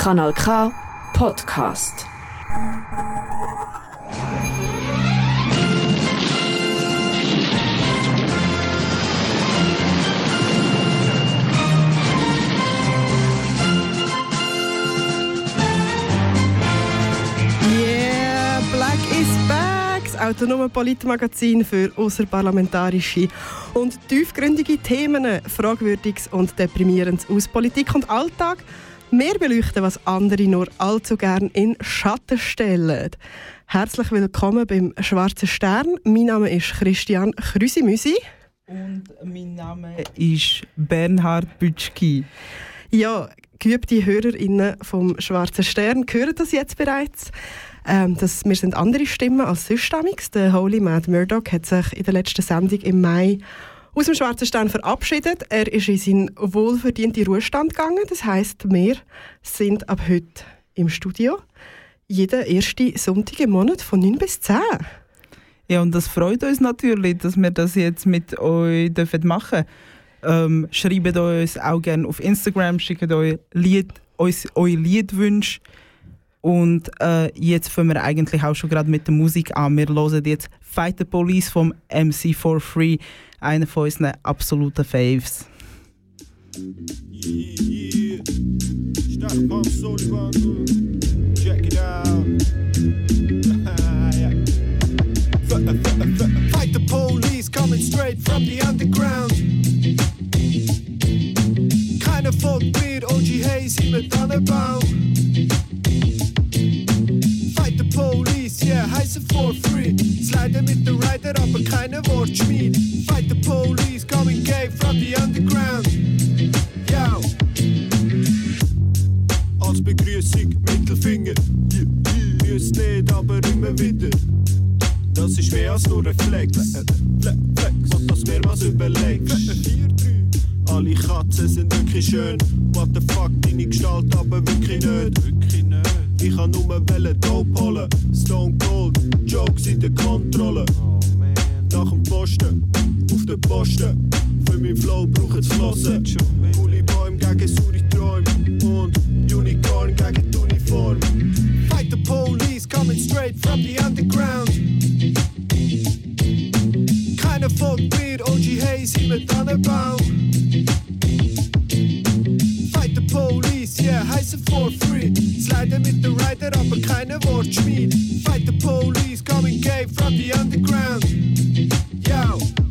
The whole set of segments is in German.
Kanal K Podcast. Autonome Politmagazin für außerparlamentarische und tiefgründige Themen, Fragwürdiges und Deprimierendes aus Politik und Alltag. Mehr beleuchten, was andere nur allzu gern in Schatten stellen. Herzlich willkommen beim Schwarzen Stern. Mein Name ist Christian Krüsimüsi. Und mein Name ist Bernhard Bütschki. Ja, geübte HörerInnen vom Schwarzen Stern hören das jetzt bereits. Ähm, das, wir sind andere Stimmen als sonst. Der Holy Mad Murdoch hat sich in der letzten Sendung im Mai aus dem Schwarzen Stern verabschiedet. Er ist in seinen wohlverdienten Ruhestand gegangen. Das heißt, wir sind ab heute im Studio. Jeden ersten Sonntag im Monat von 9 bis 10. Ja, und das freut uns natürlich, dass wir das jetzt mit euch dürfen machen ähm, Schreibt uns auch gerne auf Instagram, schickt euch Lied, eure Liedwünsche. Und äh, jetzt fangen wir eigentlich auch schon gerade mit der Musik an. Wir hören jetzt Fight the Police vom MC for Free, einer von unseren absoluten Faves. Fight the police coming straight from the underground. Keine Folk mit OG Hazy mit Tannenbaum. Fight police, yeah, heiße for free. Slide mit der Rider, aber keine Wortschmied. Fight the police coming gay from the underground. Yo. Als Begrüßung Mittelfinger. Yeah, yeah. Müsst nicht, aber immer wieder. Das ist mehr als nur Reflex. Flex. Und das mehrmals überlegst. Alle Katzen sind wirklich schön. What the fuck, deine Gestalt aber wirklich nicht. Ich kann nur Wellen Dope holen. Stone Cold, Jokes in der Kontrolle. Nach dem Posten, auf den Posten. Für mein Flow braucht's Flossen. Coole Bäume gegen saure Träume. Und Unicorn gegen die Uniform. Fight the police coming straight from the underground. Keine Folk mit OG Hazy mit Tannenbaum. Police, yeah, heiße for free. Slide mit der Rider, aber keine Wortschmied. Fight the police, coming gay from the underground. Yo.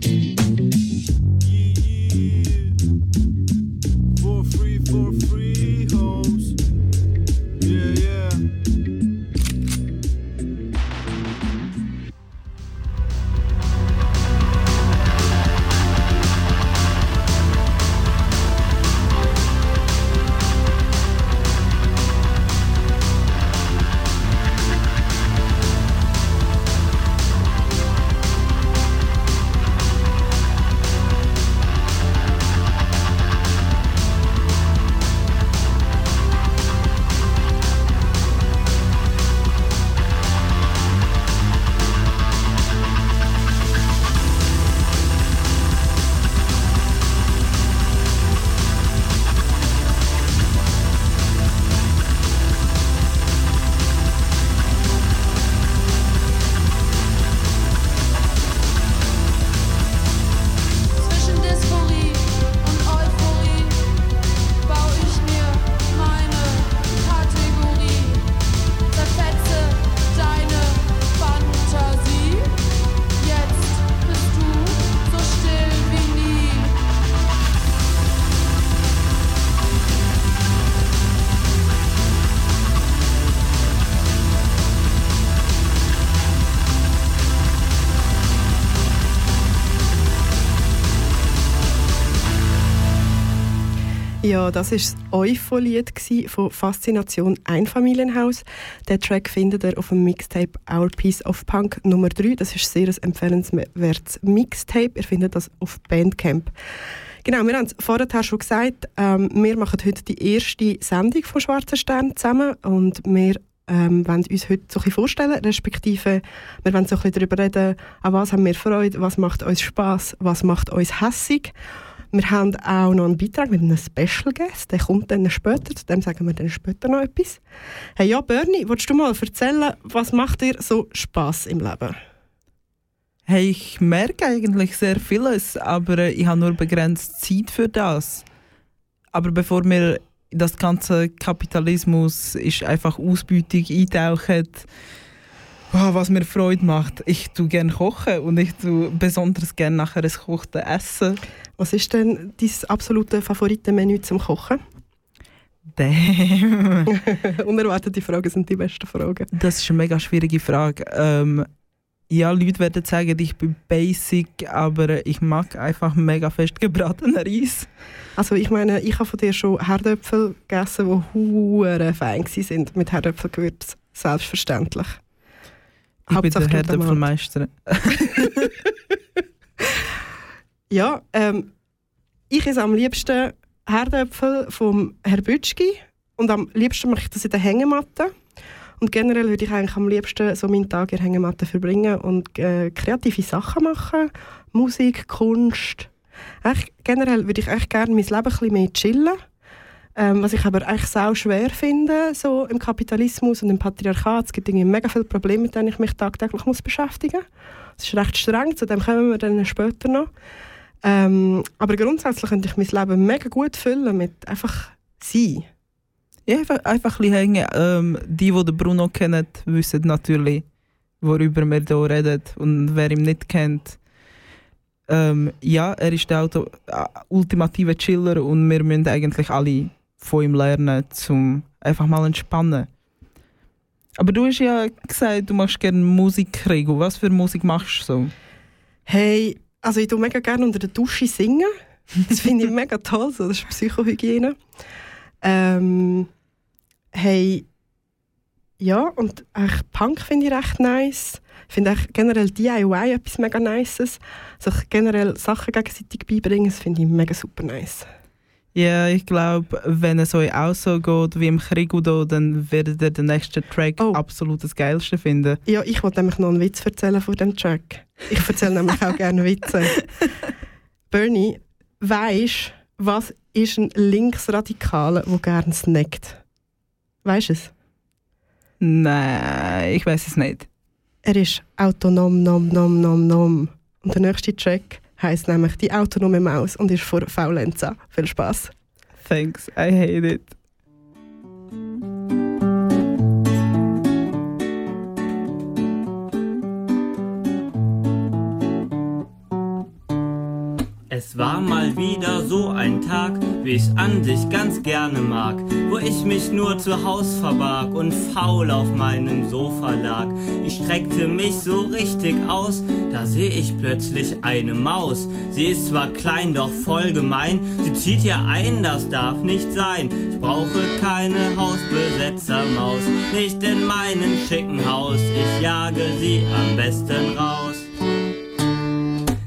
Ja, das war das Eupho-Lied von Faszination Einfamilienhaus. Den Track findet ihr auf dem Mixtape Our Piece of Punk Nummer 3. Das ist sehr ein empfehlenswertes Mixtape. Ihr findet das auf Bandcamp. Genau, wir haben es vorher schon gesagt, ähm, wir machen heute die erste Sendung von Schwarzer Stern zusammen und wir ähm, wollen uns heute so ein bisschen vorstellen, respektive wir wollen so ein darüber reden, an was haben wir Freude, was macht uns Spaß, was macht uns hässig. Wir haben auch noch einen Beitrag mit einem Special Guest, der kommt dann später, zu dem sagen wir dann später noch etwas. Hey, ja, Bernie, willst du mal erzählen, was macht dir so Spaß im Leben? Hey, ich merke eigentlich sehr vieles, aber äh, ich habe nur begrenzt Zeit für das. Aber bevor wir das ganze Kapitalismus ist einfach Ausbeutung eintauchen, wow, was mir Freude macht. Ich tue gerne kochen und ich tue besonders gerne nachher ein gekochtes Essen. Was ist denn dein absolute Favoritenmenü zum Kochen? Damn. Unerwartete Fragen sind die besten Fragen. Das ist eine mega schwierige Frage. Ähm, ja, Leute werden sagen, ich bin basic, aber ich mag einfach mega fest gebratenen Reis. Also ich meine, ich habe von dir schon Herdöpfel gegessen, die hure fein sind mit Herdöpfelgewürz. Selbstverständlich. Ich bin der. Herdöpfelmeister. Ja, ähm, ich esse am liebsten Herdöpfel vom Herr Bütschki und am liebsten mache ich das in der Hängematte. Und generell würde ich eigentlich am liebsten so meinen Tag in der Hängematte verbringen und äh, kreative Sachen machen. Musik, Kunst. Eigentlich, generell würde ich eigentlich gerne mein Leben ein bisschen mehr chillen. Ähm, was ich aber eigentlich sau schwer finde, so im Kapitalismus und im Patriarchat. Es gibt irgendwie mega viele Probleme, mit denen ich mich tagtäglich muss beschäftigen muss. Es ist recht streng, zu dem kommen wir dann später noch. Ähm, aber grundsätzlich könnte ich mein Leben mega gut füllen mit einfach sein. Ja, einfach, einfach ein hängen. Ähm, die, die Bruno kennen, wissen natürlich, worüber wir hier reden. Und wer ihn nicht kennt, ähm, ja, er ist der Auto, äh, ultimative Chiller und wir müssen eigentlich alle von ihm lernen, um einfach mal entspannen. Aber du hast ja gesagt, du machst gerne Musik, Rigo. Was für Musik machst du so? Hey, also ich tue mega gerne unter der Dusche singen. Das finde ich mega toll, so, das ist Psychohygiene. Ähm, hey, ja, und eigentlich Punk finde ich recht nice. Ich finde eigentlich generell DIY etwas mega Nices. Sich generell Sachen gegenseitig beibringen, das finde ich mega super nice. Ja, ich glaube, wenn es euch auch so geht wie im Krigu da, dann werdet ihr den nächsten Track Oh. absolut das Geilste finden. Ja, ich wollte nämlich noch einen Witz erzählen von dem Track. Ich erzähle nämlich auch gerne Witze. Bernie, weisst was ist ein Linksradikaler, der gerne snackt? Weisst du es? Nein, ich weiß es nicht. Er ist autonom, nom, nom, nom, nom. Und der nächste Track heisst nämlich die autonome Maus und ist vor Faulenza. Viel Spaß. Thanks, I hate it. Mal wieder so ein Tag, wie ich's an sich ganz gerne mag, wo ich mich nur zu Haus verbarg und faul auf meinem Sofa lag. Ich streckte mich so richtig aus, da seh ich plötzlich eine Maus. Sie ist zwar klein, doch voll gemein, sie zieht hier ein, das darf nicht sein. Ich brauche keine Hausbesetzermaus, nicht in meinem schicken Haus, ich jage sie am besten raus.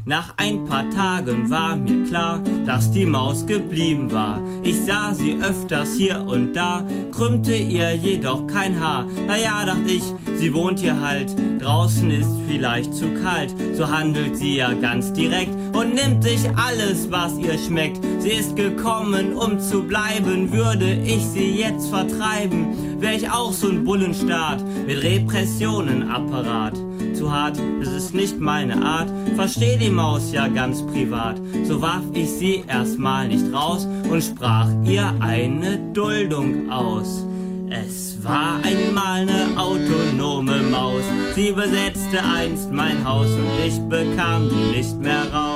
Nach ein paar Tagen war mir klar, dass die Maus geblieben war. Ich sah sie öfters hier und da, krümmte ihr jedoch kein Haar. Naja, dachte ich, sie wohnt hier halt. Draußen ist vielleicht zu kalt, so handelt sie ja ganz direkt und nimmt sich alles, was ihr schmeckt. Sie ist gekommen, um zu bleiben, würde ich sie jetzt vertreiben, wär ich auch so ein Bullenstaat mit Repressionenapparat zu hart, es ist nicht meine Art. Versteh die Maus ja ganz privat. So warf ich sie erstmal nicht raus und sprach ihr eine Duldung aus. Es war einmal eine autonome Maus. Sie besetzte einst mein Haus und ich bekam die nicht mehr raus.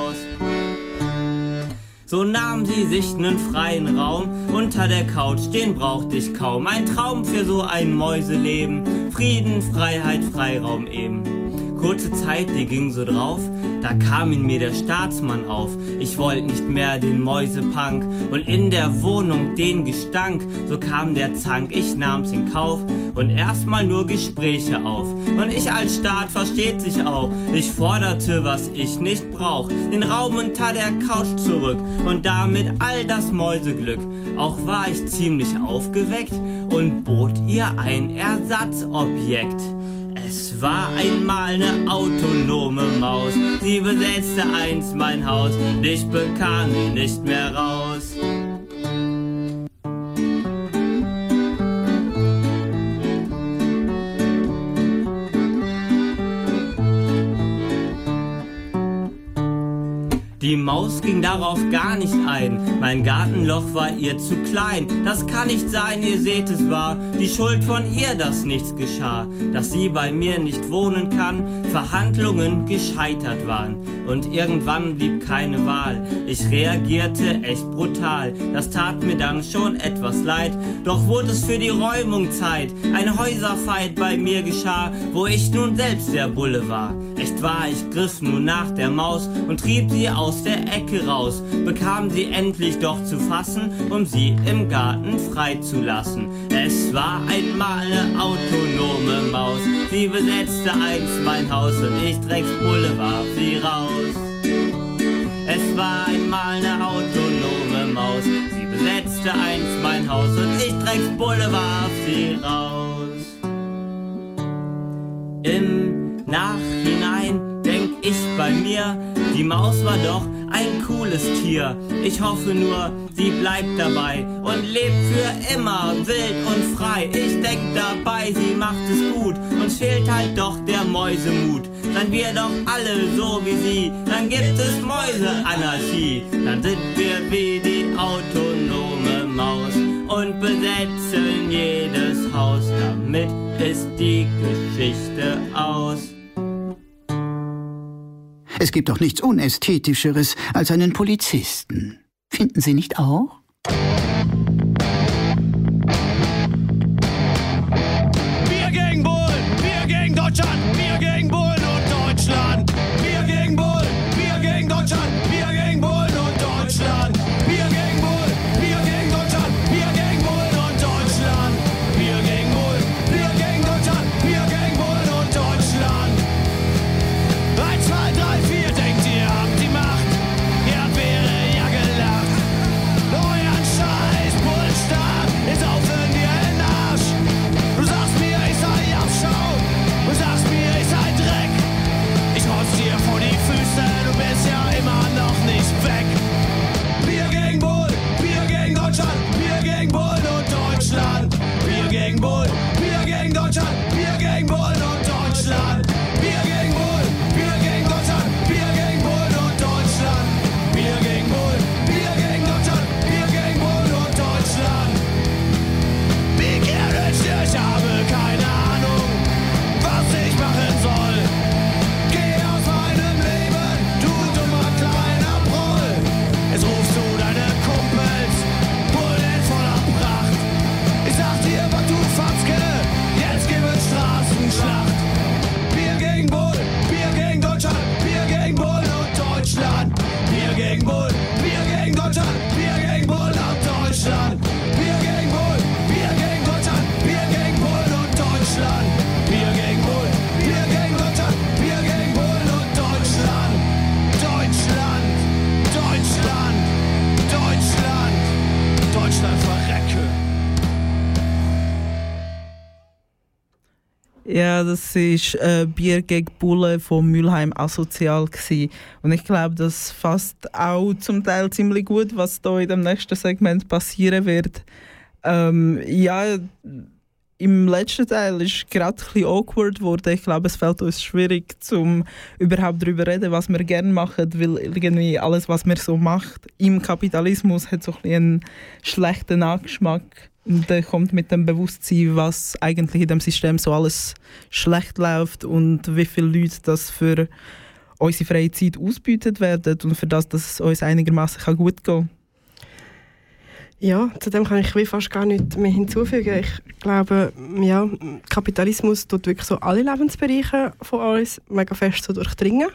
So nahm sie sich nen freien Raum unter der Couch, den braucht ich kaum. Ein Traum für so ein Mäuseleben. Frieden, Freiheit, Freiraum eben. Kurze Zeit, die ging so drauf, da kam in mir der Staatsmann auf. Ich wollte nicht mehr den Mäusepunk und in der Wohnung den Gestank. So kam der Zank, ich nahm's in Kauf und erstmal nur Gespräche auf. Und ich als Staat versteht sich auch. Ich forderte, was ich nicht brauch, den Raum unter der Couch zurück und damit all das Mäuseglück. Auch war ich ziemlich aufgeweckt und bot ihr ein Ersatzobjekt. Es war einmal eine autonome Maus, sie besetzte einst mein Haus, ich bekam nicht mehr raus. Die Maus ging darauf gar nicht ein, mein Gartenloch war ihr zu klein. Das kann nicht sein, ihr seht es war die Schuld von ihr, dass nichts geschah, dass sie bei mir nicht wohnen kann, Verhandlungen gescheitert waren. Und irgendwann blieb keine Wahl. Ich reagierte echt brutal, das tat mir dann schon etwas leid. Doch wurde es für die Räumung Zeit, ein Häuserfight bei mir geschah, wo ich nun selbst der Bulle war. Echt wahr, ich griff nun nach der Maus und trieb sie aus der Ecke raus, bekam sie endlich doch zu fassen, um sie im Garten freizulassen. Es war einmal eine autonome Maus, sie besetzte einst mein Haus und ich Drecksbulle warf sie raus. Es war einmal eine autonome Maus, sie besetzte einst mein Haus und ich Drecksbulle warf sie raus. Im Nachhinein denk ich bei mir, die Maus war doch ein cooles Tier. Ich hoffe nur, sie bleibt dabei und lebt für immer wild und frei. Ich denk dabei, sie macht es gut. Uns fehlt halt doch der Mäusemut. Seien wir doch alle so wie sie, dann gibt es Mäuseanarchie. Dann sind wir wie die autonome Maus und besetzen jedes Haus. Damit ist die Geschichte aus. Es gibt doch nichts Unästhetischeres als einen Polizisten. Finden Sie nicht auch? Das ist äh, Bier gegen Bulle von Mülheim asozial gsi. Und ich glaube, das fasst auch zum Teil ziemlich gut, was da in dem nächsten Segment passieren wird. Ähm, ja, im letzten Teil ist gerade ein bisschen awkward geworden. Ich glaube, es fällt uns schwierig, zum überhaupt darüber zu reden, was wir gerne machen, weil irgendwie alles, was man so macht im Kapitalismus, hat so ein einen schlechten Nachgeschmack. Und der kommt mit dem Bewusstsein, was eigentlich in dem System so alles schlecht läuft und wie viele Leute das für unsere freie Zeit ausbeutet werden und für das, dass es uns einigermaßen gut gehen kann. Ja, zu dem kann ich wie fast gar nichts mehr hinzufügen. Ich glaube, ja, Kapitalismus tut wirklich so alle Lebensbereiche von uns mega fest so durchdringen.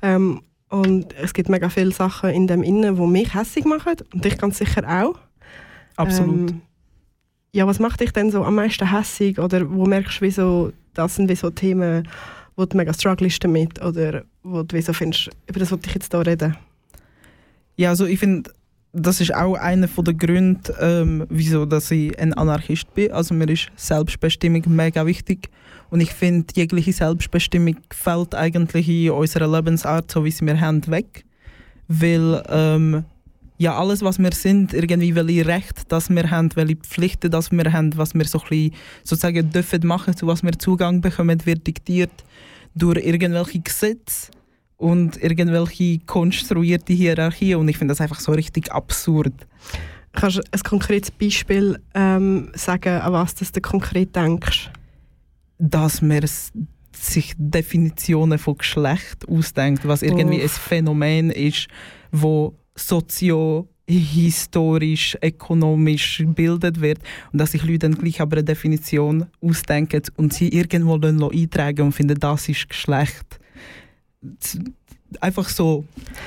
Ähm, und es gibt mega viele Sachen in dem Innen, die mich hässlich machen und dich ganz sicher auch. Absolut. Ähm, ja, was macht dich denn so am meisten hässig oder wo merkst du, wie so, das sind wie so Themen, wo du mega strugglest damit oder wo du wie so findest, über das wollte ich jetzt hier reden? Ja, also ich finde, das ist auch einer der Gründe, ähm, wieso dass ich ein Anarchist bin. Also mir ist Selbstbestimmung mega wichtig. Und ich finde, jegliche Selbstbestimmung fällt eigentlich in unserer Lebensart, so wie sie wir haben, weg. Weil ähm, ja, alles, was wir sind, irgendwie welche Rechte, das wir haben, welche Pflichten, das wir haben, was wir so ein bisschen, sozusagen dürfen machen, zu was wir Zugang bekommen, wird diktiert durch irgendwelche Gesetze und irgendwelche konstruierte Hierarchien. Und ich finde das einfach so richtig absurd. Kannst du ein konkretes Beispiel ähm, sagen, an was das du konkret denkst? dass man sich Definitionen von Geschlecht ausdenkt, was irgendwie Uff. ein Phänomen ist, wo sozio-historisch, ökonomisch gebildet wird und dass sich Leute dann gleich aber eine Definition ausdenken und sie irgendwo eintragen und finden, das ist Geschlecht. Einfach so,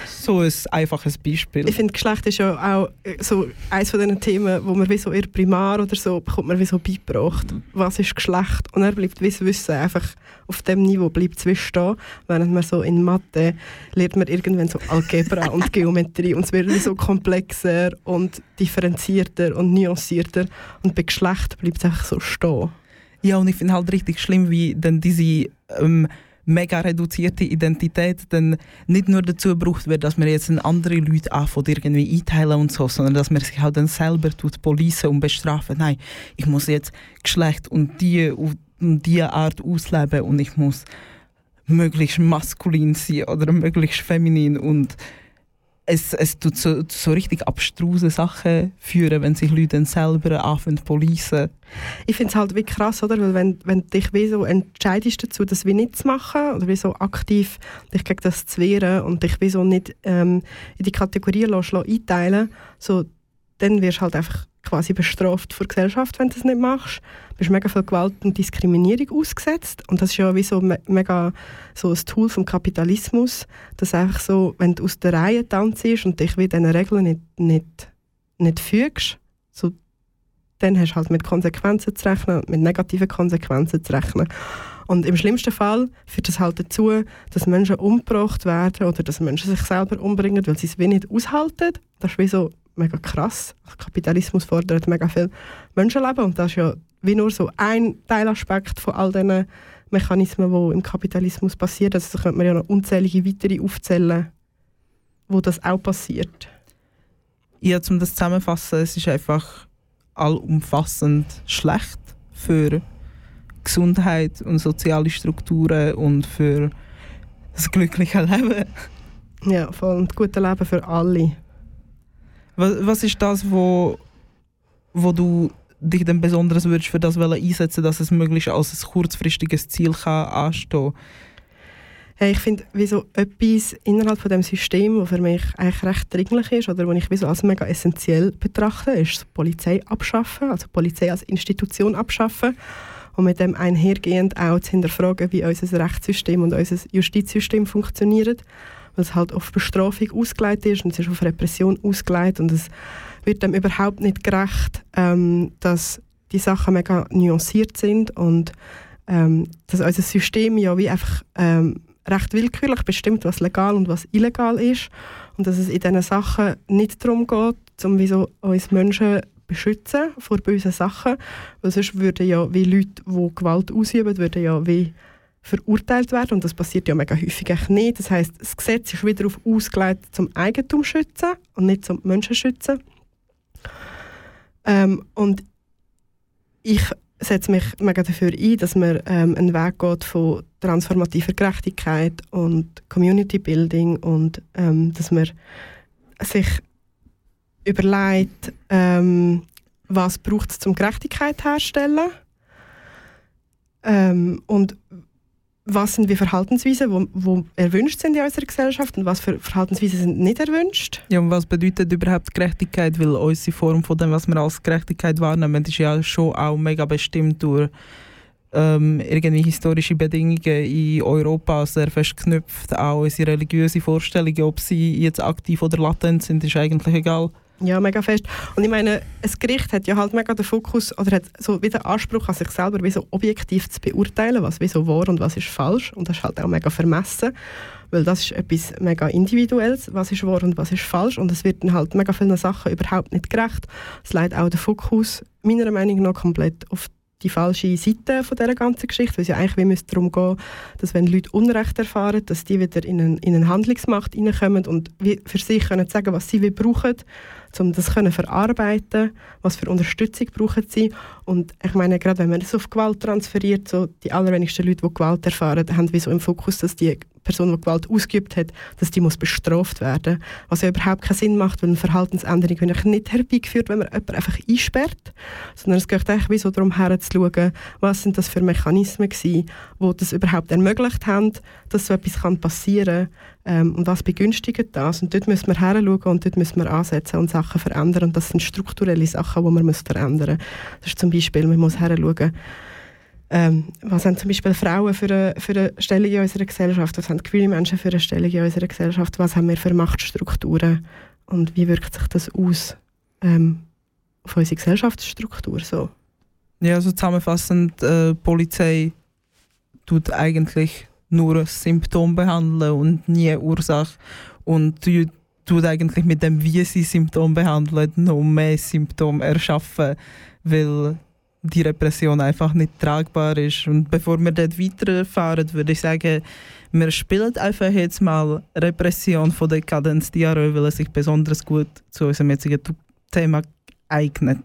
so ein einfaches Beispiel. Ich finde, Geschlecht ist ja auch äh, so eines von diesen Themen, wo man wie so in Primar oder so bekommt man wie so beigebracht. Was ist Geschlecht? Und er bleibt wie das Wissen einfach auf dem Niveau bleibt es wie stehen, während man so in Mathe lernt man irgendwann so Algebra und Geometrie und es wird so komplexer und differenzierter und nuancierter und bei Geschlecht bleibt es einfach so stehen. Ja, und ich finde halt richtig schlimm, wie dann diese ähm, mega reduzierte Identität dann nicht nur dazu gebraucht wird, dass man jetzt andere Leute anfängt irgendwie einteilen und so, sondern dass man sich halt dann selber tut policen und bestrafen. Nein, ich muss jetzt Geschlecht und die und die Art ausleben und ich muss möglichst maskulin sein oder möglichst feminin und es, es tut so, so richtig abstruse Sachen führen, wenn sich Leute dann selber anfangen zu policen. Ich finde es halt wie krass, oder? Weil wenn, wenn du dich wie so entscheidest dazu, das wie nicht zu machen oder wie so aktiv dich gegen das zu wehren und dich wie so nicht ähm, in die Kategorien lässt, lässt einteilen so, dann wirst du halt einfach quasi bestraft vor der Gesellschaft, wenn du das nicht machst. Du bist mega viel Gewalt und Diskriminierung ausgesetzt und das ist ja wie so me mega so ein Tool vom Kapitalismus, dass einfach so, wenn du aus der Reihe tanzt und dich wie diesen Regeln nicht, nicht, nicht fügst, so dann hast du halt mit Konsequenzen zu rechnen, mit negativen Konsequenzen zu rechnen. Und im schlimmsten Fall führt das halt dazu, dass Menschen umgebracht werden oder dass Menschen sich selber umbringen, weil sie es wie nicht aushalten. Das ist wie so mega krass. Also Kapitalismus fordert mega viel Menschenleben und das ist ja wie nur so ein Teilaspekt von all diesen Mechanismen, die im Kapitalismus passieren. Also da könnte man ja noch unzählige weitere aufzählen, wo das auch passiert. Ja, um das zusammenzufassen, es ist einfach allumfassend schlecht für Gesundheit und soziale Strukturen und für das glückliche Leben. Ja, voll. Und gutes Leben für alle. Was, was ist das, wo, wo du dich dann besonders würdest für das einsetzen, dass es möglichst als ein kurzfristiges Ziel kann anstehen? Hey, ich finde, wie etwas innerhalb von dem System, das für mich eigentlich recht dringlich ist oder was ich wie als mega essentiell betrachte, ist die Polizei abschaffen, also die Polizei als Institution abschaffen und mit dem einhergehend auch zu hinterfragen, wie unser Rechtssystem und unser Justizsystem funktionieren, weil es halt auf Bestrafung ausgelegt ist und es ist auf Repression ausgelegt und es wird dem überhaupt nicht gerecht, ähm, dass die Sachen mega nuanciert sind und ähm, dass unser System ja wie einfach ähm, recht willkürlich bestimmt, was legal und was illegal ist und dass es in diesen Sachen nicht darum geht, um wie so uns Menschen beschützen vor bösen Sachen, weil sonst würden ja wie Leute, die Gewalt ausüben, würden ja wie verurteilt werden und das passiert ja mega häufig nicht. Das heißt, das Gesetz ist wieder darauf ausgelegt, zum Eigentum schützen und nicht zum Menschen schützen. Ähm, und ich setze mich mega dafür ein, dass man ähm, einen Weg geht von transformativer Gerechtigkeit und Community Building und ähm, dass man sich überlegt, ähm, was braucht es, um Gerechtigkeit herzustellen ähm, und was sind wie Verhaltensweisen, wo, wo erwünscht sind in unserer Gesellschaft und was für Verhaltensweisen sind nicht erwünscht. Ja, und was bedeutet überhaupt Gerechtigkeit? Weil unsere Form von dem, was wir als Gerechtigkeit wahrnehmen, ist ja schon auch mega bestimmt durch ähm, irgendwie historische Bedingungen in Europa sehr fest geknüpft. Auch unsere religiöse Vorstellungen, ob sie jetzt aktiv oder latent sind, ist eigentlich egal. Ja, mega fest. Und ich meine, ein Gericht hat ja halt mega den Fokus oder hat so wie den Anspruch an sich selber, wie so objektiv zu beurteilen, was wie so und was ist falsch. Und das ist halt auch mega vermessen, weil das ist etwas mega Individuelles, was ist wahr und was ist falsch. Und es wird dann halt mega vielen Sachen überhaupt nicht gerecht. Es leitet auch den Fokus meiner Meinung nach komplett auf die falsche Seite von dieser ganzen Geschichte, weil es ja eigentlich wie darum gehen, dass wenn Leute Unrecht erfahren, dass die wieder in eine, in eine Handlungsmacht hineinkommen und für sich können sagen, was sie brauchen, um das können verarbeiten, was für Unterstützung brauchen sie. Und ich meine, gerade wenn man das auf Gewalt transferiert, so die allerwenigsten Leute, die Gewalt erfahren, haben wie so im Fokus, dass die Person, die Gewalt ausgeübt hat, dass die muss bestraft werden. Was ja überhaupt keinen Sinn macht, weil eine Verhaltensänderung wird nicht herbeigeführt, wenn man jemanden einfach einsperrt, sondern es geht eigentlich so darum herzuschauen, was sind das für Mechanismen gewesen, die das überhaupt ermöglicht haben, dass so etwas passieren kann ähm, und was begünstigt das. Und dort müssen wir heranschauen und dort müssen wir ansetzen und Sachen verändern und das sind strukturelle Sachen, die man muss verändern muss. Das ist zum Beispiel, man muss heranschauen, ähm, was haben zum Beispiel Frauen für eine, für eine Stellung in unserer Gesellschaft? Was haben queere Menschen für eine Stellung in unserer Gesellschaft? Was haben wir für Machtstrukturen? Und wie wirkt sich das aus ähm, auf unsere Gesellschaftsstruktur? So? Ja, also zusammenfassend, äh, Polizei tut eigentlich nur ein Symptom behandeln und nie Ursache. Und tut, tut eigentlich mit dem, wie sie Symptom behandeln, noch mehr Symptome erschaffen, weil die Repression einfach nicht tragbar ist. Und bevor wir dort weiterfahren, würde ich sagen, wir spielen einfach jetzt mal Repression von Dekadenz Diarö, weil es sich besonders gut zu unserem jetzigen Thema eignet.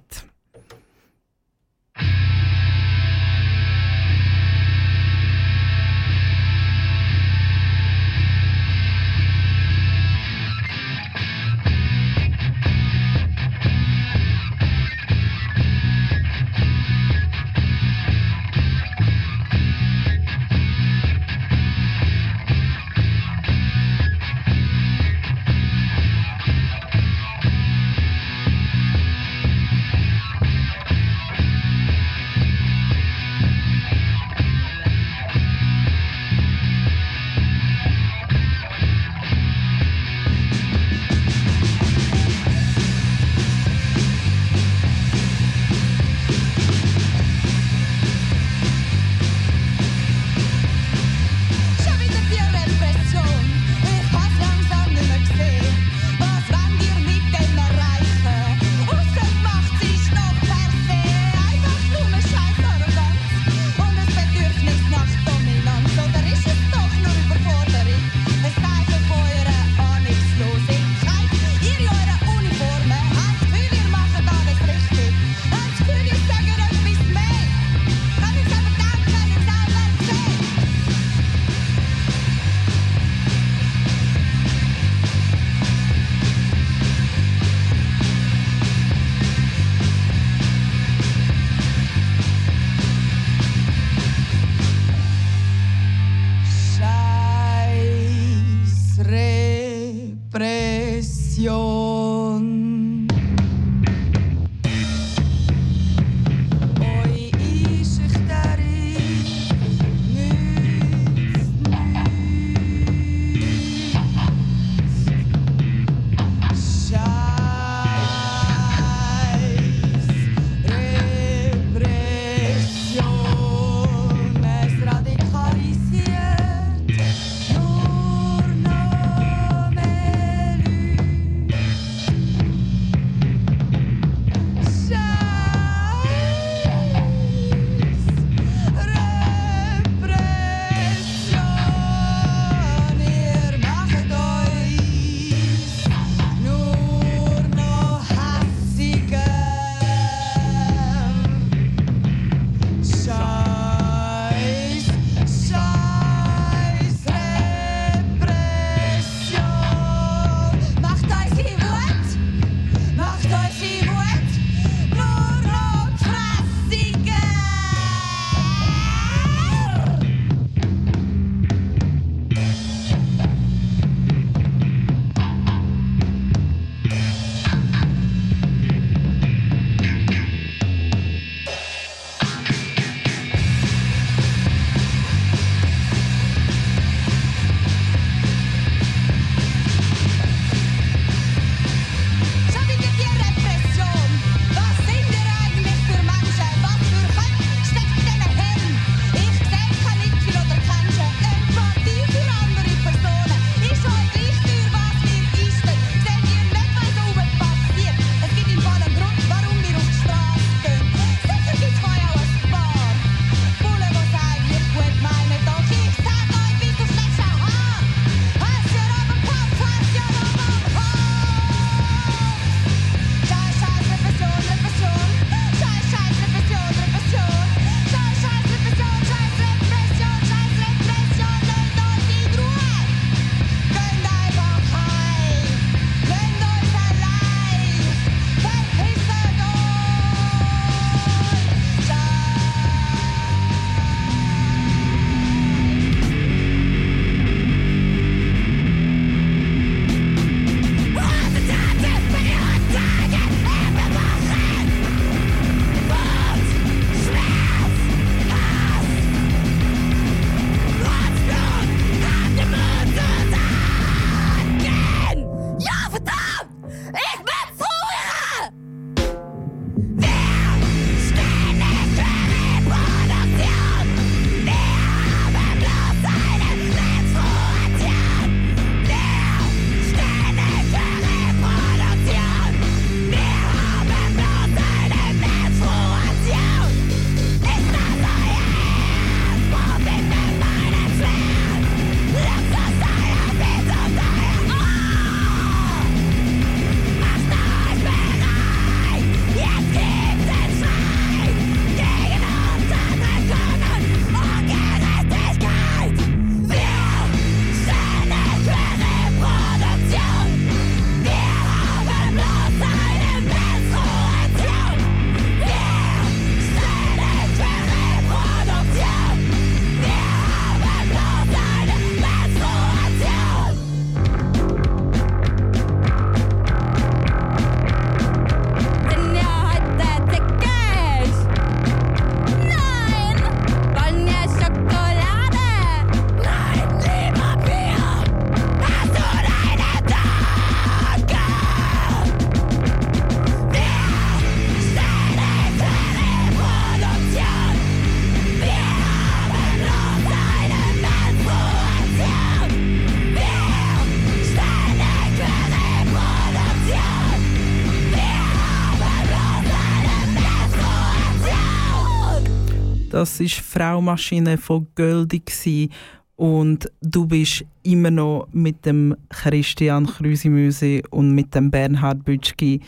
Das ist Fraumaschine von Göldi und du bist immer noch mit dem Christian Krüsimüsi und mit dem Bernhard Bütschki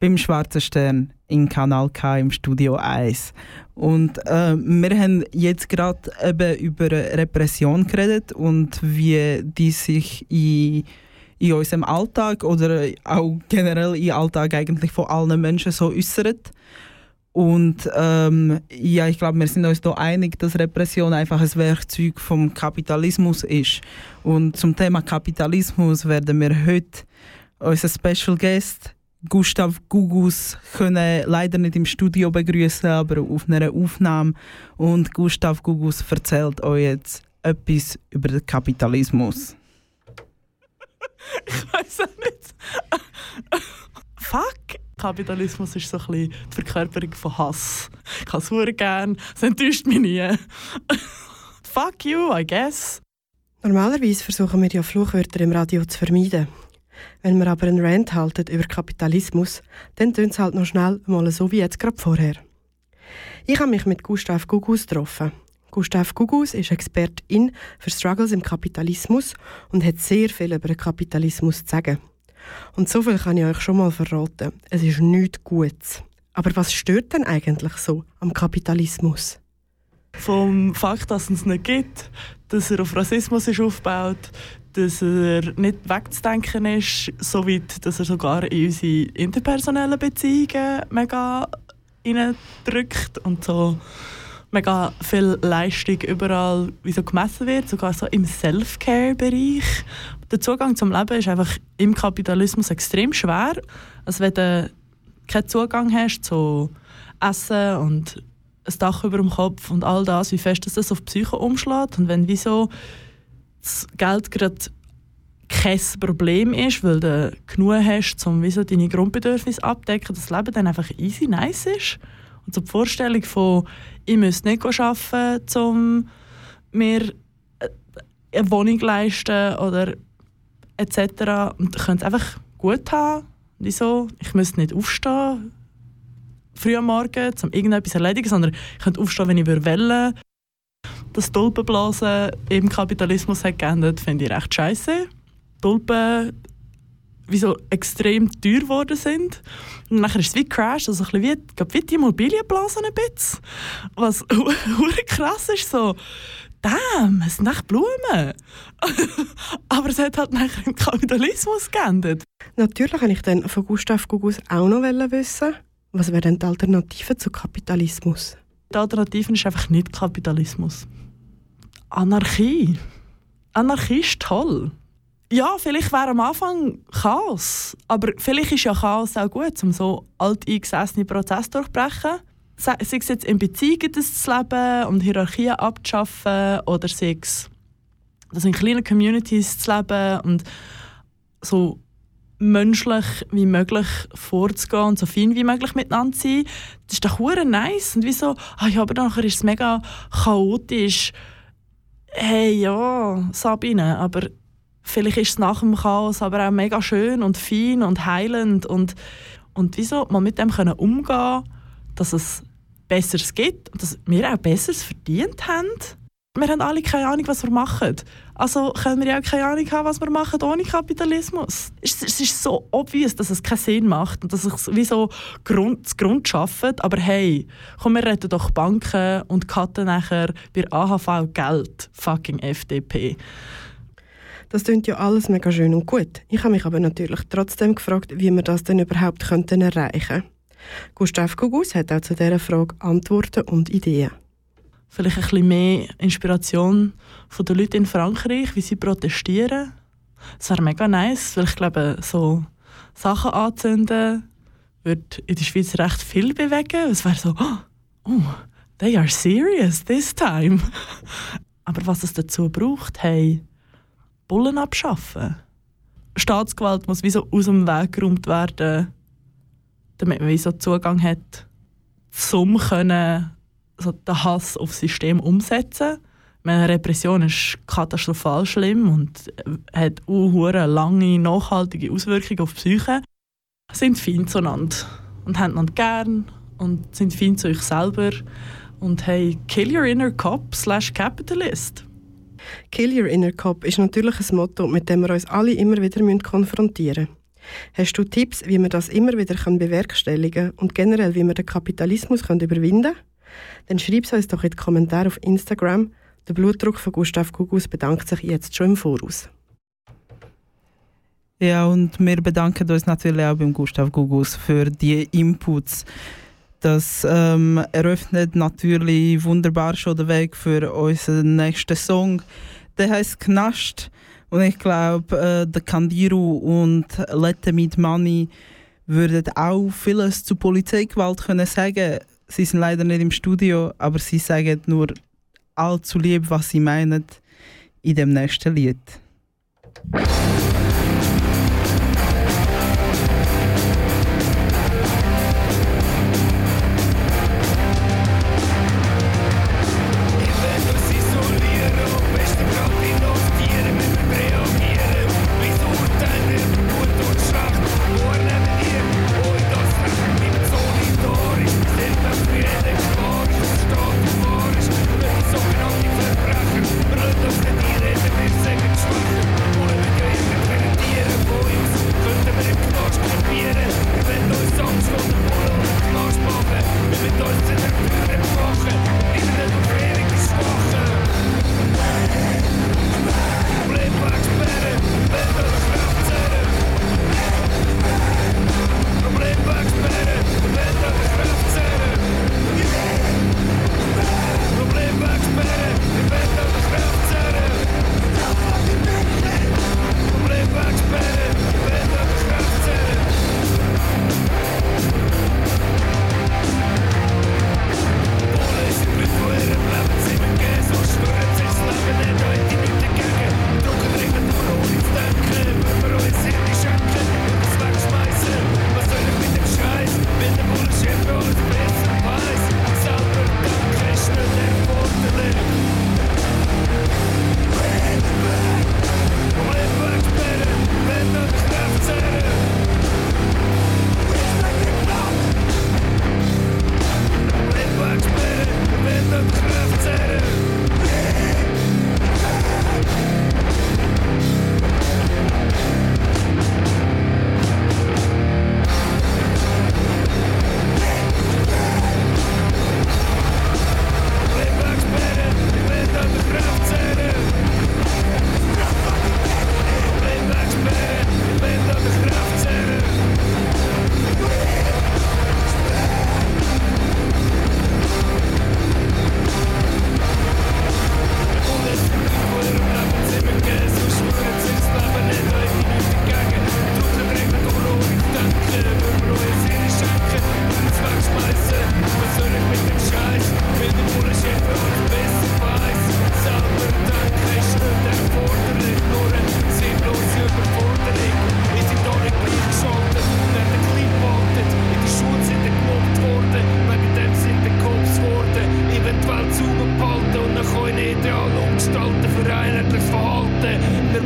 beim Schwarzen Stern in Kanal K im Studio 1. Und äh, wir haben jetzt gerade eben über Repression geredet und wie die sich in, in unserem Alltag oder auch generell im Alltag eigentlich von allen Menschen so äußert. Und ähm, ja, ich glaube, wir sind uns da einig, dass Repression einfach ein Werkzeug vom Kapitalismus ist. Und zum Thema Kapitalismus werden wir heute unseren Special Guest Gustav Gugus können leider nicht im Studio begrüßen, aber auf einer Aufnahme. Und Gustav Gugus erzählt euch jetzt etwas über den Kapitalismus. ich weiß auch nicht. Fuck! Kapitalismus ist so ein bisschen die Verkörperung von Hass. Ich kann es gerne, es enttäuscht mich nie. Fuck you, I guess. Normalerweise versuchen wir ja Fluchwörter im Radio zu vermeiden. Wenn wir aber einen Rant halten über Kapitalismus, dann tönt es halt noch schnell mal so wie jetzt gerade vorher. Ich habe mich mit Gustav Gugus getroffen. Gustav Gugus ist Expertin für Struggles im Kapitalismus und hat sehr viel über den Kapitalismus zu sagen. Und so viel kann ich euch schon mal verraten. Es ist nichts Gutes. Aber was stört denn eigentlich so am Kapitalismus? Vom Fakt, dass es ihn nicht gibt, dass er auf Rassismus ist aufgebaut, dass er nicht wegzudenken ist, so weit, dass er sogar in unsere interpersonellen Beziehungen mega drückt und so mega viel Leistung überall wie so gemessen wird, sogar so im Self-Care-Bereich. Der Zugang zum Leben ist einfach im Kapitalismus extrem schwer. Also wenn du keinen Zugang hast zu Essen und ein Dach über dem Kopf und all das, wie fest das auf die Psyche umschlägt und wenn wieso das Geld gerade kein Problem ist, weil du genug hast, um deine Grundbedürfnisse abdecken, das Leben dann einfach easy nice ist. Und so die Vorstellung von, ich müsste nicht arbeiten, um mir äh, eine Wohnung zu leisten oder etc. Und ich könnte es einfach gut haben. Wieso? Ich müsste nicht aufstehen, früh am Morgen, um irgendetwas zu erledigen, sondern ich könnte aufstehen, wenn ich will. Das Tulpenblasen im Kapitalismus hat geendet, finde ich recht scheiße. Tulpen wie so extrem teuer geworden sind. Und nachher ist es wie Crash, also ein bisschen wie, wie die Immobilienblase ein bisschen. Was krass ist, so, damn, es sind echt Blumen. Aber es hat halt nachher im Kapitalismus geendet. Natürlich wollte ich dann von Gustav Gugus auch noch wissen, was wäre denn die Alternative zu Kapitalismus? Die Alternative ist einfach nicht Kapitalismus. Anarchie. Anarchie ist toll. Ja, vielleicht wäre am Anfang Chaos. Aber vielleicht ist ja Chaos auch gut, um so alteingesessene Prozesse durchbrechen. Sei es jetzt in Beziehungen zu leben und Hierarchien abzuschaffen oder sei es das in kleinen Communities zu leben und so menschlich wie möglich vorzugehen und so fein wie möglich miteinander zu sein. Das ist doch hure nice. Und wieso? Ah ja, aber nachher ist es mega chaotisch. Hey, ja, Sabine, aber vielleicht ist es nach dem Chaos aber auch mega schön und fein und heilend und, und wieso man mit dem können umgehen dass es Besseres gibt und dass wir auch Besseres verdient haben. Wir haben alle keine Ahnung, was wir machen. Also können wir ja auch keine Ahnung haben, was wir machen ohne Kapitalismus. Es, es ist so obvious, dass es keinen Sinn macht und dass es wie so Grund, Grund schafft. Aber hey, komm, wir retten doch Banken und cutten nachher bei AHV Geld. Fucking FDP. Das klingt ja alles mega schön und gut. Ich habe mich aber natürlich trotzdem gefragt, wie wir das denn überhaupt könnten erreichen. Gustav Kugus hat auch zu dieser Frage Antworten und Ideen. Vielleicht ein bisschen mehr Inspiration von den Leuten in Frankreich, wie sie protestieren. Das wäre mega nice, weil ich glaube, so Sachen anzünden würde in der Schweiz recht viel bewegen. Es wäre so, oh, they are serious this time. Aber was es dazu braucht, hey, Bullen abschaffen. Staatsgewalt muss wie aus dem Weg geräumt werden, damit man wie Zugang hat, zum können so den Hass aufs System umsetzen. Meine Repression ist katastrophal schlimm und hat auch lange, nachhaltige Auswirkungen auf die Psyche. Sind fein zueinander und haben einander gern und sind fein zu euch selber und haben Kill Your Inner Cop slash Capitalist. Kill Your Inner Cop ist natürlich ein Motto, mit dem wir uns alle immer wieder konfrontieren müssen. Hast du Tipps, wie wir das immer wieder können bewerkstelligen und generell, wie wir den Kapitalismus können überwinden können? Dann schreib es uns doch in die Kommentare auf Instagram. Der Blutdruck von Gustav Gugus bedankt sich jetzt schon im Voraus. Ja, und wir bedanken uns natürlich auch beim Gustav Gugus für die Inputs. Das ähm, eröffnet natürlich wunderbar schon den Weg für unseren nächsten Song. Der heißt Knast. Und ich glaube, äh, der Kandiru und Lette mit Money würden auch vieles zu Polizeigewalt können sagen. Sie sind leider nicht im Studio, aber sie sagen nur allzu lieb, was sie meinen in dem nächsten Lied.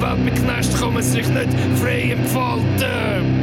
Can I say happy birthday?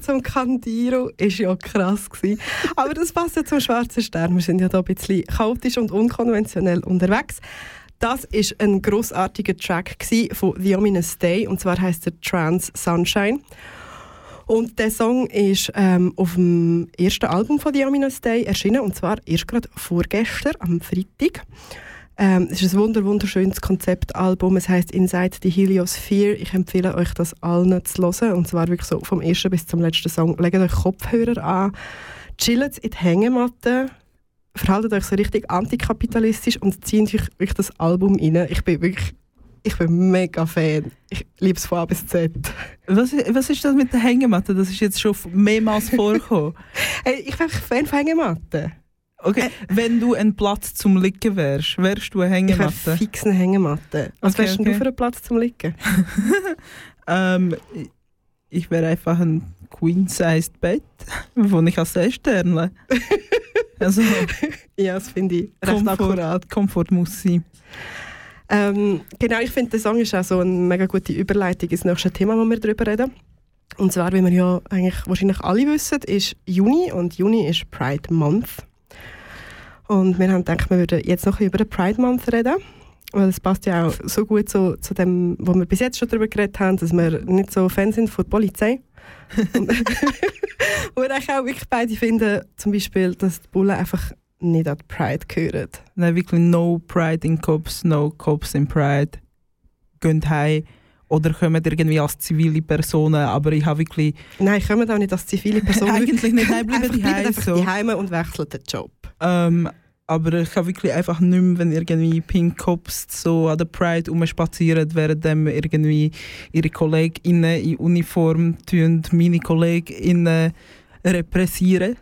Zum Kandiro war ja krass. Gewesen. Aber das passt ja zum Schwarzen Stern. Wir sind ja hier ein bisschen chaotisch und unkonventionell unterwegs. Das ist ein großartiger Track von The Ominous Day und zwar heißt er Trans Sunshine. Und der Song ist ähm, auf dem ersten Album von The Ominous Day erschienen und zwar erst gerade vorgestern am Freitag. Ähm, es ist ein wunder wunderschönes Konzeptalbum. Es heißt Inside the Heliosphere. Ich empfehle euch, das allen zu hören. Und zwar wirklich so vom ersten bis zum letzten Song. Legt euch Kopfhörer an, chillt in die Hängematte, verhaltet euch so richtig antikapitalistisch und zieht euch wirklich das Album rein. Ich bin wirklich ich bin mega Fan. Ich liebe es von A bis Z. Was, was ist das mit der Hängematte? Das ist jetzt schon mehrmals vorgekommen. Hey, ich bin Fan von Hängematten. Okay, wenn du ein Platz zum Liegen wärst, wärst du eine Ich wäre Hängematte? fix eine Hängematte. Was Okay, wärst denn okay. du für einen Platz zum Liegen? Ähm, ich- ich wäre einfach ein Queen-sized Bett, wo ich als Sterne. Also Ja, das finde ich recht Komfort, akkurat. Komfort muss sein. Ähm, genau, ich finde, der Song ist auch so eine mega gute Überleitung ins nächste Thema, wo wir darüber reden. Und zwar, wie wir ja eigentlich wahrscheinlich alle wissen, ist Juni und Juni ist Pride Month. Und wir haben gedacht, wir würden jetzt noch über den Pride Month reden. Weil es passt ja auch so gut so, zu dem, wo wir bis jetzt schon darüber geredet haben, dass wir nicht so Fans sind von der Polizei. Und wir auch wirklich beide finden, zum Beispiel, dass die Bullen einfach nicht an die Pride gehören. Nein, wirklich no Pride in Cops, no Cops in Pride. Gehen heim oder kommen irgendwie als zivile Personen, aber ich habe wirklich... Nein, kommen auch nicht als zivile Person. Eigentlich nicht, nein, bleiben Einfach die heim, einfach so. Heime und wechseln den Job. Ähm, aber ich habe wirklich einfach nicht mehr, wenn irgendwie Pink Cops so an der Pride rumspazieren, während dem irgendwie ihre KollegInnen in Uniform tun, meine KollegInnen repressieren.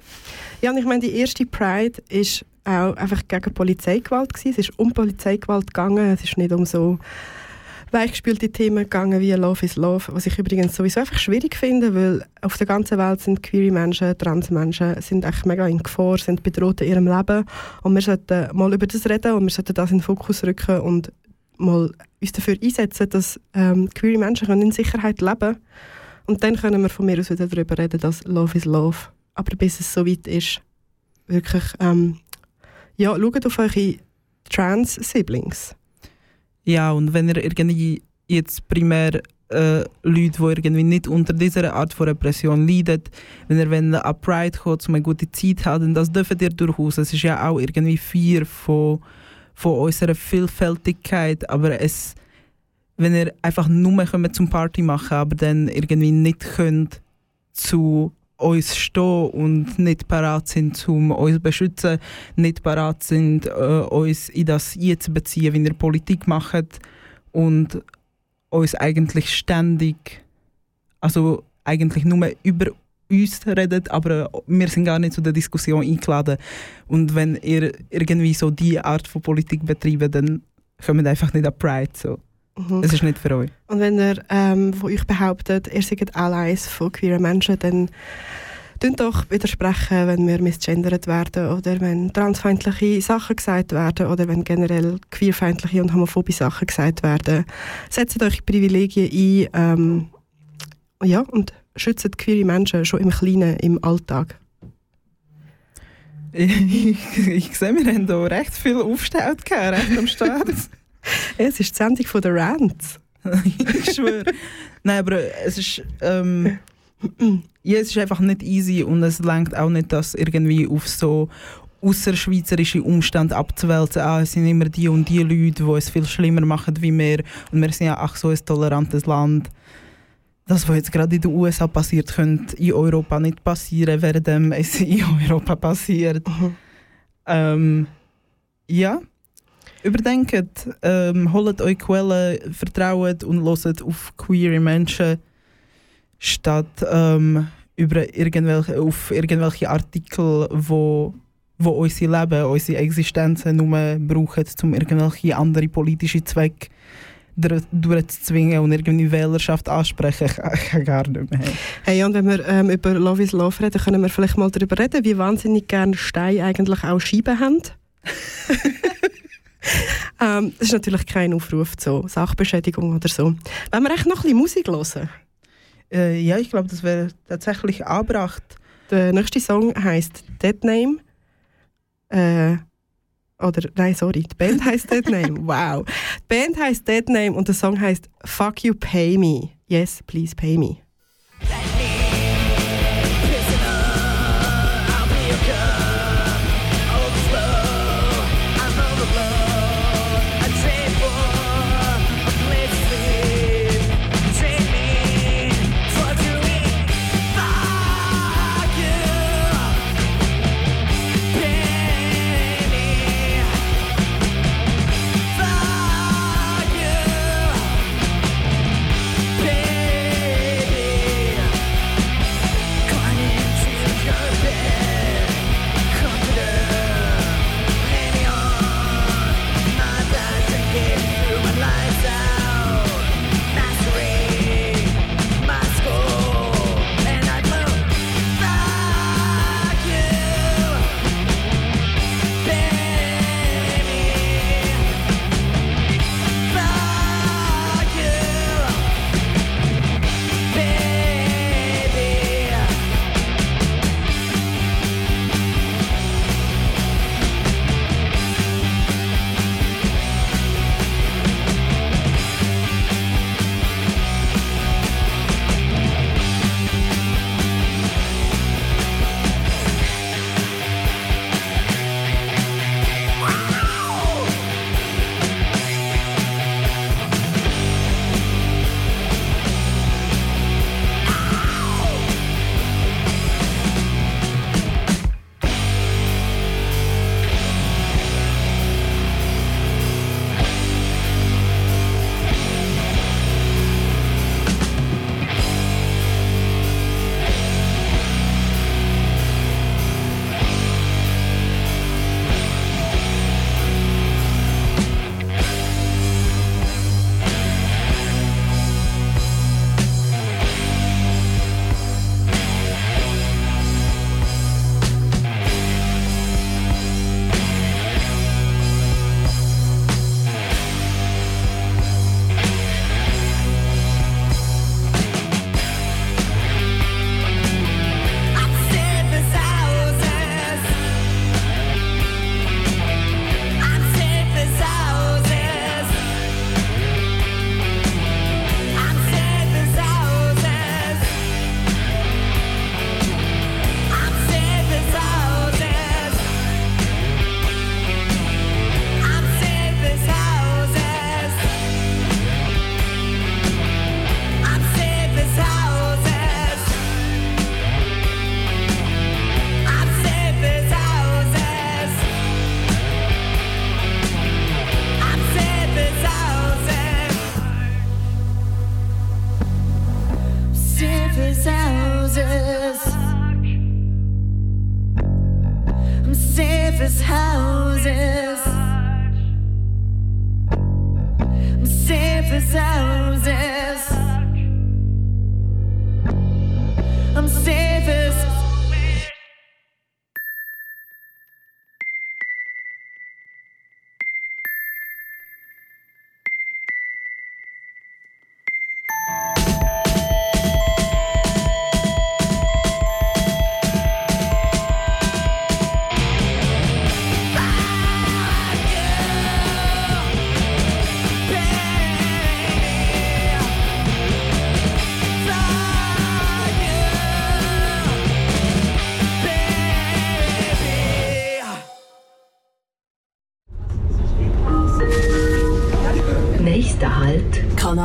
Ja, und ich meine, die erste Pride ist auch einfach gegen Polizeigewalt gewesen. Es ist um Polizeigewalt gegangen. Es ist nicht um so weichgespülte Themen gegangen wie Love is Love, was ich übrigens sowieso einfach schwierig finde, weil auf der ganzen Welt sind queere Menschen, trans Menschen, sind echt mega in Gefahr, sind bedroht in ihrem Leben und wir sollten mal über das reden und wir sollten das in den Fokus rücken und mal uns dafür einsetzen, dass ähm, queere Menschen in Sicherheit leben können. Und dann können wir von mir aus wieder darüber reden, dass Love is Love. Aber bis es so weit ist, wirklich, ähm, ja, schaut auf eure Trans-Siblings. Ja, und wenn ihr irgendwie jetzt primär äh, Leute, die irgendwie nicht unter dieser Art von Repression leiden, wenn ihr wenn an Pride kommt, um eine gute Zeit haben, das dürft ihr durchaus. Es ist ja auch irgendwie vier von, von unserer Vielfältigkeit, aber es, wenn ihr einfach nur kommt zum Party machen, aber dann irgendwie nicht könnt zu uns stehen und nicht parat sind, um uns zu beschützen, nicht parat sind, äh, uns in das einzubeziehen, wie ihr Politik macht und uns eigentlich ständig, also eigentlich nur über uns redet, aber wir sind gar nicht zu der Diskussion eingeladen. Und wenn ihr irgendwie so die Art von Politik betreibt, dann kommt einfach nicht an Pride. So. Mhm. Es ist nicht für euch. Und wenn ihr ähm, von euch behauptet, ihr seid Allies von queeren Menschen, dann Tönt doch widersprechen, wenn wir misgendert werden oder wenn transfeindliche Sachen gesagt werden oder wenn generell queerfeindliche und homophobe Sachen gesagt werden. Setzt euch Privilegien ein ähm, ja, und schützt queere Menschen schon im Kleinen, im Alltag. ich, ich sehe, wir haben hier recht viel aufgestellt, recht am Start. Es ist die Sendung von der Rants. ich schwöre. Nein, aber es ist, ähm, ja, es ist einfach nicht easy und es lenkt auch nicht, das irgendwie auf so außerschweizerische Umstände abzuwälzen. Ah, es sind immer die und die Leute, die es viel schlimmer machen wie wir. Und wir sind ja ach so ein tolerantes Land. Das, was jetzt gerade in den USA passiert, könnte in Europa nicht passieren, während es in Europa passiert. Ähm, ja, überdenkt, ähm, holt euch Quellen, vertraut und hört auf queere Menschen, statt ähm, über irgendwelche, auf irgendwelche Artikel, wo, wo unsere Leben, unsere Existenzen nur brauchen, um irgendwelche andere politische Zwecke durch- durchzuzwingen und irgendwie Wählerschaft ansprechen. Kann gar nicht mehr. Hey, und wenn wir ähm, über Love is Love reden, können wir vielleicht mal darüber reden, wie wahnsinnig gerne Steine eigentlich auch Scheiben haben. ähm, das ist natürlich kein Aufruf zu Sachbeschädigung oder so. Wenn wir echt noch ein bisschen Musik hören. Äh, ja, ich glaube, das wäre tatsächlich angebracht. Der nächste Song heißt Dead Name. Äh, oder, nein, sorry, die Band heißt Dead Name. Wow. Die Band heißt Dead Name und der Song heißt Fuck You Pay Me. Yes, please pay me.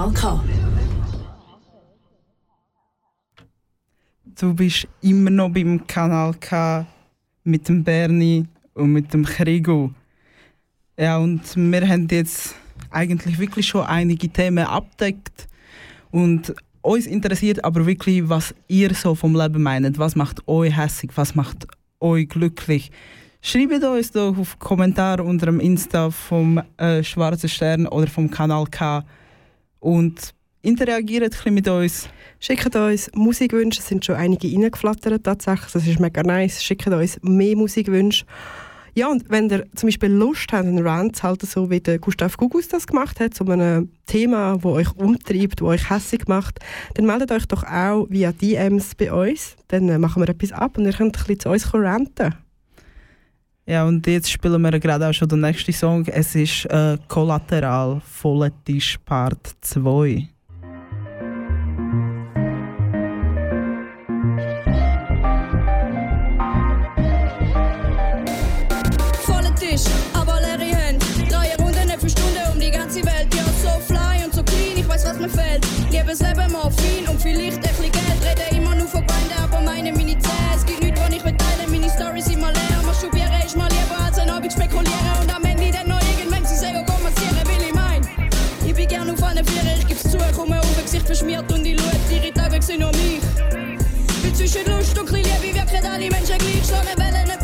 Kanal K. Du bist immer noch beim Kanal K mit dem Bernie und mit dem Krigo. Ja, und wir haben jetzt eigentlich wirklich schon einige Themen abdeckt und uns interessiert aber wirklich, was ihr so vom Leben meint. Was macht euch hässig? Was macht euch glücklich? Schreibt uns doch auf Kommentar unter dem Insta vom äh, Schwarzen Stern oder vom Kanal K und interagiert ein bisschen mit uns. Schickt uns Musikwünsche, es sind schon einige reingeflattert tatsächlich, das ist mega nice. Schickt uns mehr Musikwünsche. Ja, und wenn ihr zum Beispiel Lust habt, einen Rant zu halten, so wie der Gustav Gugus das gemacht hat, zu einem Thema, das euch umtreibt, das euch hässlich macht, dann meldet euch doch auch via DMs bei uns. Dann äh, machen wir etwas ab und ihr könnt ein bisschen zu uns ranten. Ja, und jetzt spielen wir gerade auch schon den nächsten Song. Es ist äh, Kollateral, voller Tisch, Part 2. Voller Tisch, aber leere Hände. Verschmiert und ich schaue ihre Tage sind nur mich. Bin zwischen Lust und Krieg, wie wirken alle Menschen gleich. Schlagen Wellen etwa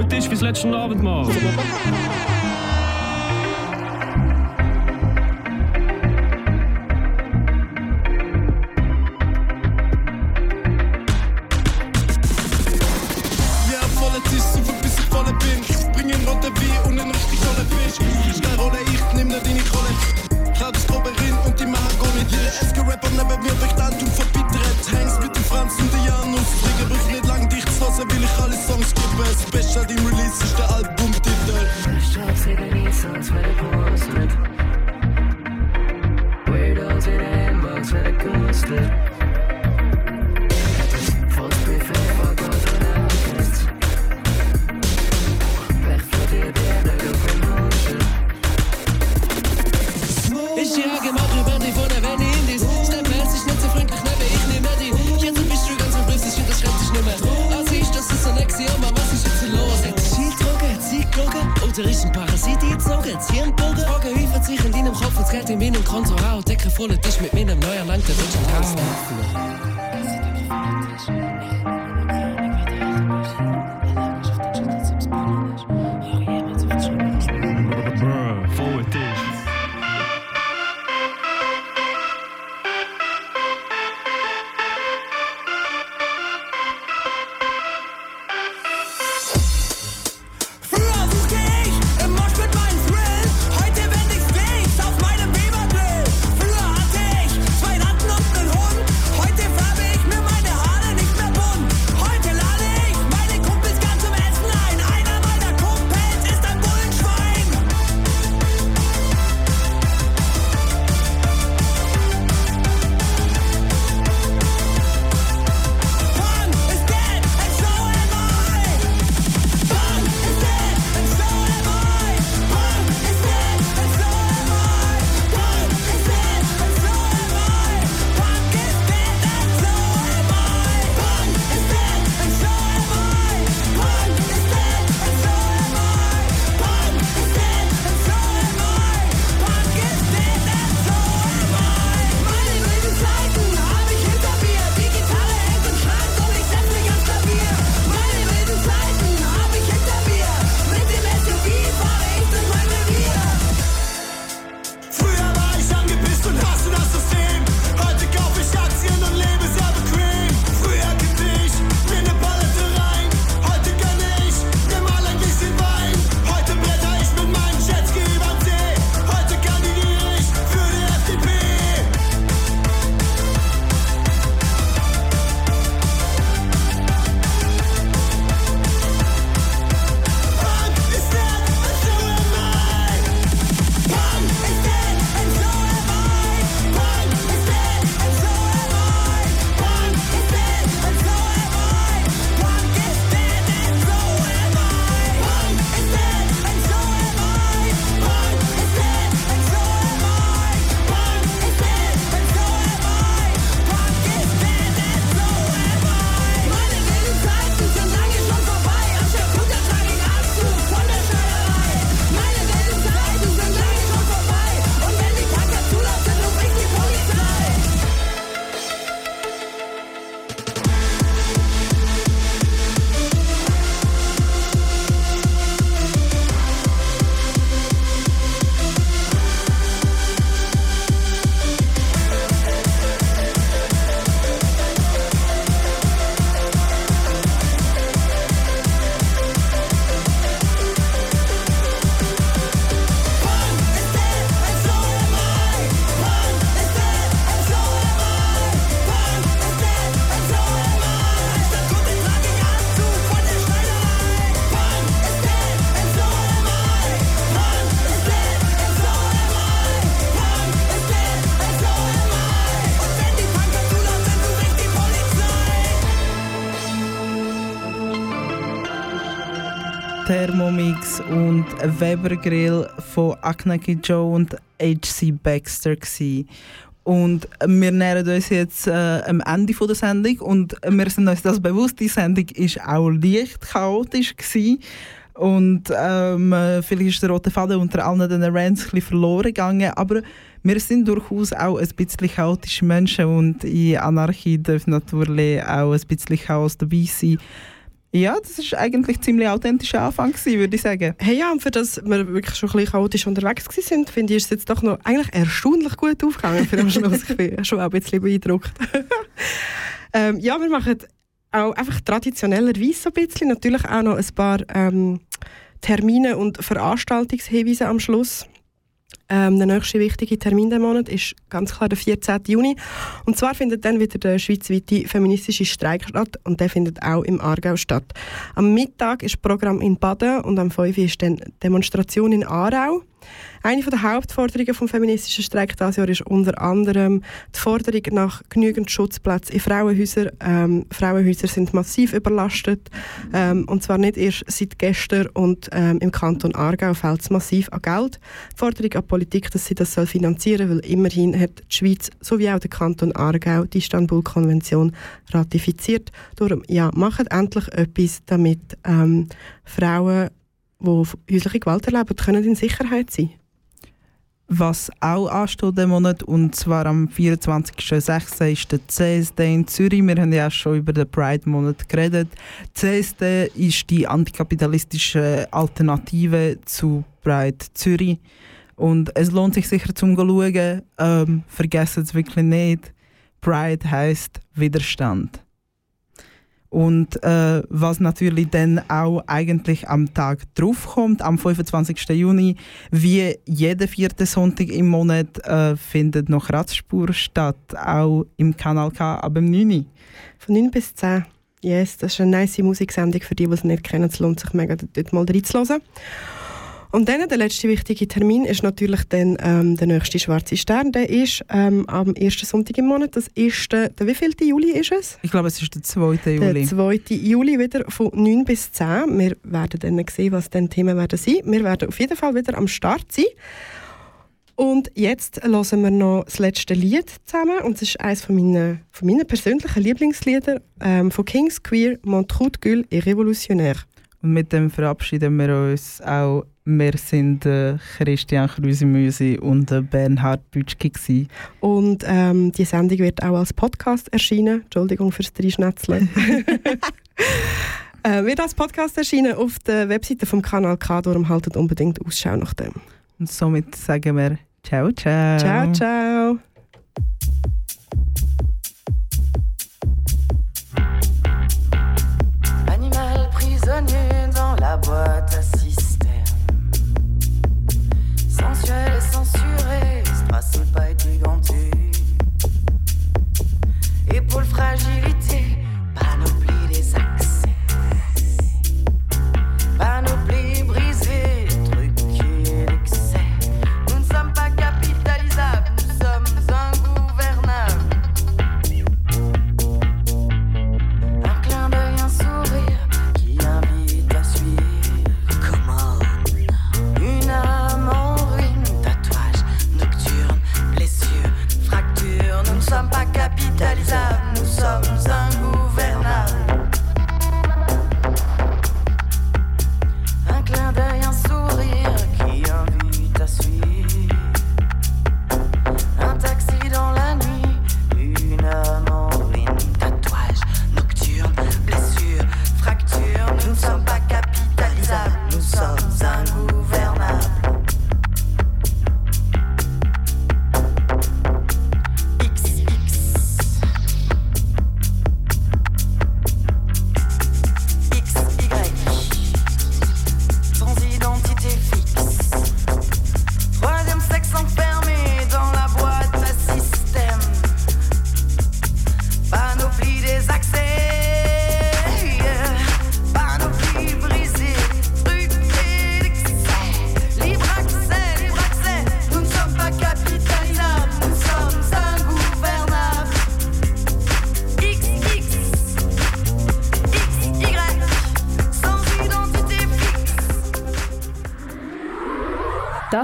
Voller Tisch bis letzten Abend Thermomix und Weber Grill von Aknaki Joe und HC Baxter. Gewesen. Und wir nähern uns jetzt äh, am Ende der Sendung und wir sind uns das bewusst, die Sendung war auch leicht chaotisch. Gewesen. Und ähm, äh, vielleicht ist der rote Faden unter allen diesen Rants ein verloren gegangen, aber wir sind durchaus auch ein bisschen chaotische Menschen und in Anarchie darf natürlich auch ein bisschen Chaos dabei sein. Ja, das ist eigentlich ziemlich authentischer Anfang gewesen, würde ich sagen. Hey ja, und für das wir wirklich schon ein bisschen chaotisch unterwegs sind, finde ich, ist es jetzt doch noch eigentlich erstaunlich gut aufgegangen für am Schluss. ich bin schon auch ein bisschen beeindruckt. ähm, ja, wir machen auch einfach traditionellerweise so ein bisschen, natürlich auch noch ein paar ähm, Termine und Veranstaltungshinweise am Schluss. Ähm, der nächste wichtige Termin diesen Monat ist ganz klar der 14. Juni. Und zwar findet dann wieder der schweizweite feministische Streik statt und der findet auch im Aargau statt. Am Mittag ist Programm in Baden und am 5. ist dann Demonstration in Aarau. Eine der Hauptforderungen vom feministischen Streik dieses Jahr ist unter anderem die Forderung nach genügend Schutzplätzen in Frauenhäusern. Ähm, Frauenhäuser sind massiv überlastet ähm, und zwar nicht erst seit gestern und ähm, im Kanton Aargau fällt es massiv an Geld. Die Forderung an die Politik, dass sie das finanzieren soll, weil immerhin hat die Schweiz sowie auch der Kanton Aargau die Istanbul-Konvention ratifiziert. Darum, ja, macht endlich etwas, damit ähm, Frauen die häusliche Gewalt erleben, können in Sicherheit sein. Was auch ansteht diesen Monat, und zwar am 24.06. ist der CSD in Zürich. Wir haben ja auch schon über den Pride-Monat geredet. CSD ist die antikapitalistische Alternative zu Pride Zürich. Und es lohnt sich sicher zum schauen. Ähm, vergessen es wirklich nicht. Pride heisst Widerstand. Und äh, was natürlich dann auch eigentlich am Tag drauf kommt, am 25. Juni, wie jeden vierten Sonntag im Monat, äh, findet noch Radspur statt, auch im Kanal K ab dem 9. Uhr. Von 9 bis 10. Yes, das ist eine nice Musiksendung für die, die es nicht kennen. Es lohnt sich mega, dort mal reinzuhören. Und dann der letzte wichtige Termin ist natürlich dann ähm, der nächste Schwarze Stern. Der ist ähm, am ersten Sonntag im Monat. Das ist der, der wievielte Juli ist es? Ich glaube, es ist der 2. Juli. Der 2. Juli wieder von 9 bis 10. Wir werden dann sehen, was dann Themen werden sein. Wir werden auf jeden Fall wieder am Start sein. Und jetzt hören wir noch das letzte Lied zusammen. Und es ist eines von meinen, von meinen persönlichen Lieblingslieder ähm, von Kings Queer, Mon trou de gueule et révolutionnaire. Und mit dem verabschieden wir uns auch. Wir sind äh, Christian Krüsimüsi und äh, Bernhard Bütschki. Gewesen. Und ähm, die Sendung wird auch als Podcast erscheinen. Entschuldigung fürs Dreischnätzle. äh, wird als Podcast erscheinen auf der Webseite vom Kanal K. Darum haltet unbedingt Ausschau nach dem. Und somit sagen wir Ciao, ciao. Ciao, ciao. Animal prisonnier dans la boîte à Tracé pas été ganté. Épaule fragile.